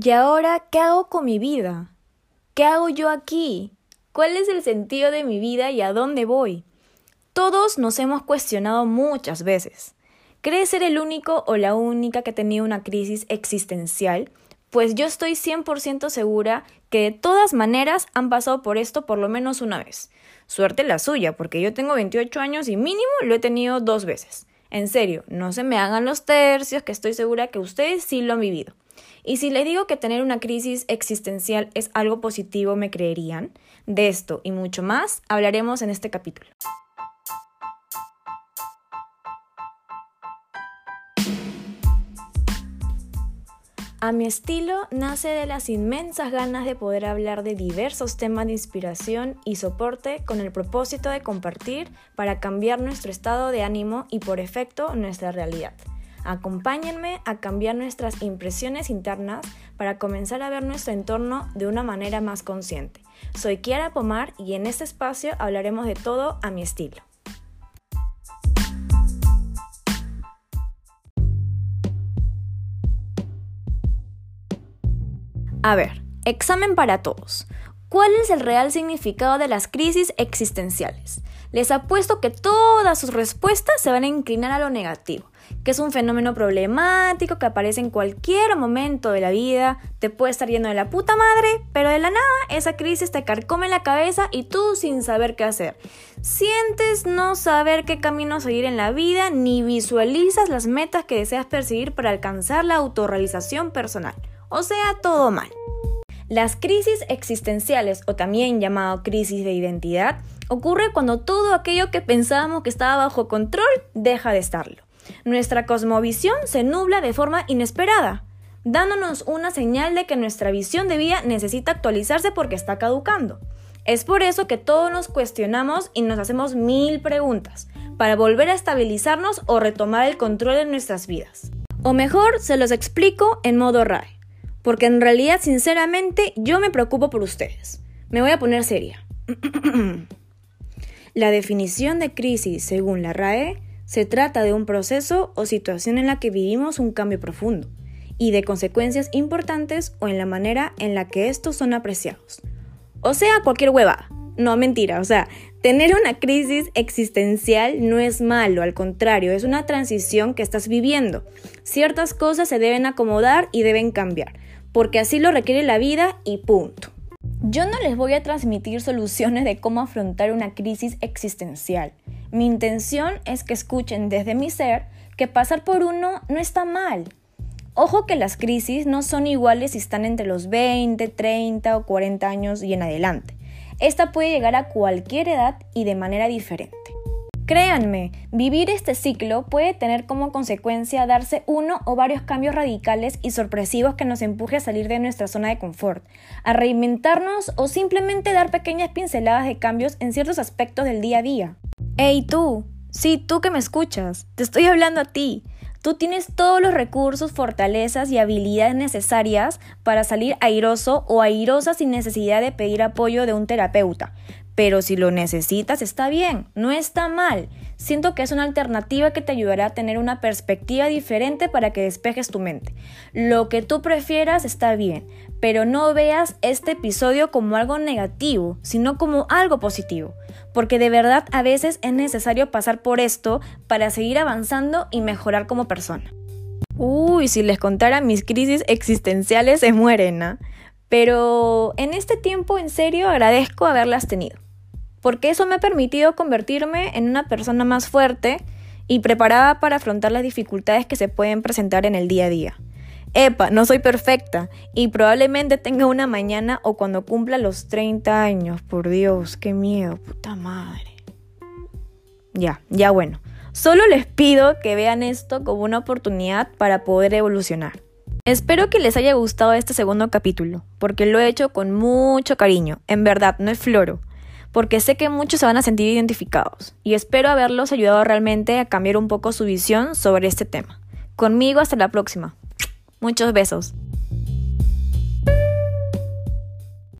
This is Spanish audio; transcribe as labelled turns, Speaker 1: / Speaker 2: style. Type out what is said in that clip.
Speaker 1: ¿Y ahora qué hago con mi vida? ¿Qué hago yo aquí? ¿Cuál es el sentido de mi vida y a dónde voy? Todos nos hemos cuestionado muchas veces. ¿Crees ser el único o la única que ha tenido una crisis existencial? Pues yo estoy 100% segura que de todas maneras han pasado por esto por lo menos una vez. Suerte la suya, porque yo tengo 28 años y mínimo lo he tenido dos veces. En serio, no se me hagan los tercios, que estoy segura que ustedes sí lo han vivido. Y si les digo que tener una crisis existencial es algo positivo, ¿me creerían? De esto y mucho más hablaremos en este capítulo. A mi estilo nace de las inmensas ganas de poder hablar de diversos temas de inspiración y soporte con el propósito de compartir para cambiar nuestro estado de ánimo y por efecto nuestra realidad. Acompáñenme a cambiar nuestras impresiones internas para comenzar a ver nuestro entorno de una manera más consciente. Soy Kiara Pomar y en este espacio hablaremos de todo a mi estilo. A ver, examen para todos. ¿Cuál es el real significado de las crisis existenciales? Les apuesto que todas sus respuestas se van a inclinar a lo negativo, que es un fenómeno problemático que aparece en cualquier momento de la vida, te puede estar yendo de la puta madre, pero de la nada esa crisis te carcome la cabeza y tú sin saber qué hacer. Sientes no saber qué camino seguir en la vida ni visualizas las metas que deseas perseguir para alcanzar la autorrealización personal. O sea, todo mal. Las crisis existenciales, o también llamado crisis de identidad, ocurre cuando todo aquello que pensábamos que estaba bajo control deja de estarlo. Nuestra cosmovisión se nubla de forma inesperada, dándonos una señal de que nuestra visión de vida necesita actualizarse porque está caducando. Es por eso que todos nos cuestionamos y nos hacemos mil preguntas, para volver a estabilizarnos o retomar el control de nuestras vidas. O mejor, se los explico en modo RAE porque en realidad, sinceramente, yo me preocupo por ustedes. Me voy a poner seria. la definición de crisis, según la RAE, se trata de un proceso o situación en la que vivimos un cambio profundo y de consecuencias importantes o en la manera en la que estos son apreciados. O sea, cualquier hueva. No, mentira. O sea, tener una crisis existencial no es malo, al contrario, es una transición que estás viviendo. Ciertas cosas se deben acomodar y deben cambiar porque así lo requiere la vida y punto. Yo no les voy a transmitir soluciones de cómo afrontar una crisis existencial. Mi intención es que escuchen desde mi ser que pasar por uno no está mal. Ojo que las crisis no son iguales si están entre los 20, 30 o 40 años y en adelante. Esta puede llegar a cualquier edad y de manera diferente. Créanme, vivir este ciclo puede tener como consecuencia darse uno o varios cambios radicales y sorpresivos que nos empuje a salir de nuestra zona de confort, a reinventarnos o simplemente dar pequeñas pinceladas de cambios en ciertos aspectos del día a día. ¡Hey tú! Sí, tú que me escuchas, te estoy hablando a ti. Tú tienes todos los recursos, fortalezas y habilidades necesarias para salir airoso o airosa sin necesidad de pedir apoyo de un terapeuta. Pero si lo necesitas, está bien, no está mal. Siento que es una alternativa que te ayudará a tener una perspectiva diferente para que despejes tu mente. Lo que tú prefieras está bien, pero no veas este episodio como algo negativo, sino como algo positivo. Porque de verdad a veces es necesario pasar por esto para seguir avanzando y mejorar como persona. Uy, si les contara mis crisis existenciales se mueren, ¿ah? Pero en este tiempo en serio agradezco haberlas tenido porque eso me ha permitido convertirme en una persona más fuerte y preparada para afrontar las dificultades que se pueden presentar en el día a día. Epa, no soy perfecta y probablemente tenga una mañana o cuando cumpla los 30 años. Por Dios, qué miedo, puta madre. Ya, ya bueno. Solo les pido que vean esto como una oportunidad para poder evolucionar. Espero que les haya gustado este segundo capítulo, porque lo he hecho con mucho cariño. En verdad, no es floro porque sé que muchos se van a sentir identificados y espero haberlos ayudado realmente a cambiar un poco su visión sobre este tema. Conmigo hasta la próxima. Muchos besos.